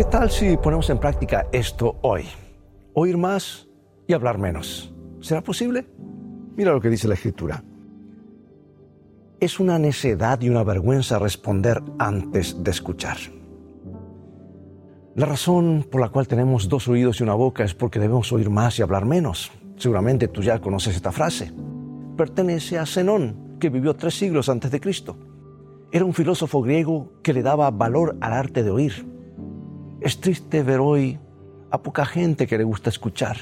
¿Qué tal si ponemos en práctica esto hoy? Oír más y hablar menos. ¿Será posible? Mira lo que dice la Escritura. Es una necedad y una vergüenza responder antes de escuchar. La razón por la cual tenemos dos oídos y una boca es porque debemos oír más y hablar menos. Seguramente tú ya conoces esta frase. Pertenece a Zenón, que vivió tres siglos antes de Cristo. Era un filósofo griego que le daba valor al arte de oír. Es triste ver hoy a poca gente que le gusta escuchar.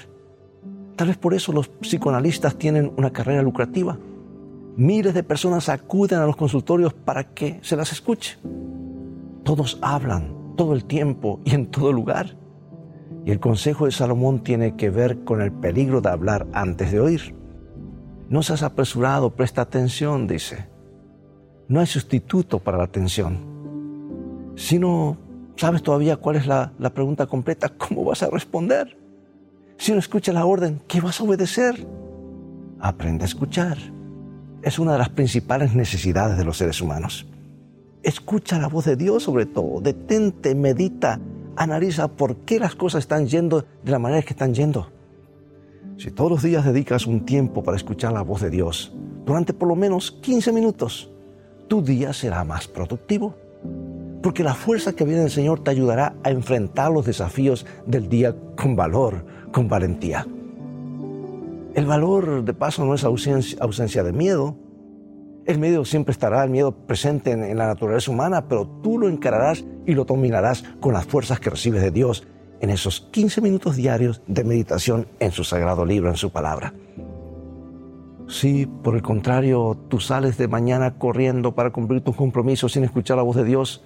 Tal vez por eso los psicoanalistas tienen una carrera lucrativa. Miles de personas acuden a los consultorios para que se las escuche. Todos hablan, todo el tiempo y en todo lugar. Y el consejo de Salomón tiene que ver con el peligro de hablar antes de oír. No seas apresurado, presta atención, dice. No hay sustituto para la atención. Si no sabes todavía cuál es la, la pregunta completa, ¿cómo vas a responder? Si no escuchas la orden, ¿qué vas a obedecer? Aprende a escuchar. Es una de las principales necesidades de los seres humanos. Escucha la voz de Dios sobre todo, detente, medita, analiza por qué las cosas están yendo de la manera que están yendo. Si todos los días dedicas un tiempo para escuchar la voz de Dios, durante por lo menos 15 minutos, tu día será más productivo. Porque la fuerza que viene del Señor te ayudará a enfrentar los desafíos del día con valor, con valentía. El valor, de paso, no es ausencia, de miedo, el miedo siempre estará, el miedo presente en, la naturaleza humana, pero tú lo encararás y lo dominarás con las fuerzas que recibes de Dios en esos 15 minutos diarios de meditación en su sagrado libro, en su palabra. Si por el contrario tú sales de mañana corriendo para cumplir tus compromisos sin escuchar la voz de Dios,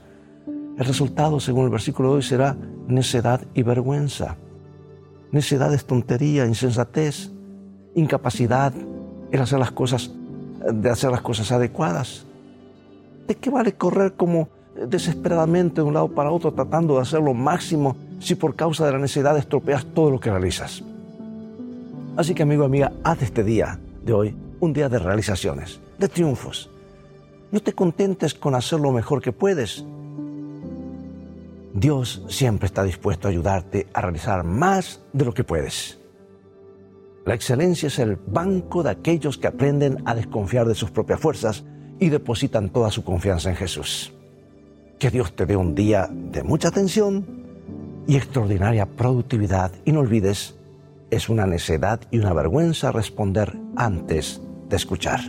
el resultado, según el versículo de hoy, será necedad y vergüenza. Necedad es tontería, insensatez, incapacidad en hacer las cosas de hacer las cosas adecuadas. ¿De qué vale correr como desesperadamente de un lado para otro tratando de hacer lo máximo si por causa de la necesidad estropeas todo lo que realizas? Así que amigo, amiga, haz este día de hoy un día de realizaciones, de triunfos. No te contentes con hacer lo mejor que puedes. Dios siempre está dispuesto a ayudarte a realizar más de lo que puedes. La excelencia es el banco de aquellos que aprenden a desconfiar de sus propias fuerzas y depositan toda su confianza en Jesús. Que Dios te dé un día de mucha atención y extraordinaria productividad y no olvides, es una necedad y una vergüenza responder antes de escuchar.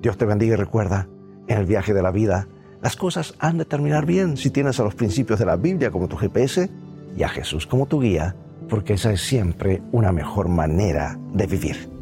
Dios te bendiga y recuerda, en el viaje de la vida, las cosas han de terminar bien si tienes a los principios de la Biblia como tu GPS y a Jesús como tu guía porque esa es siempre una mejor manera de vivir.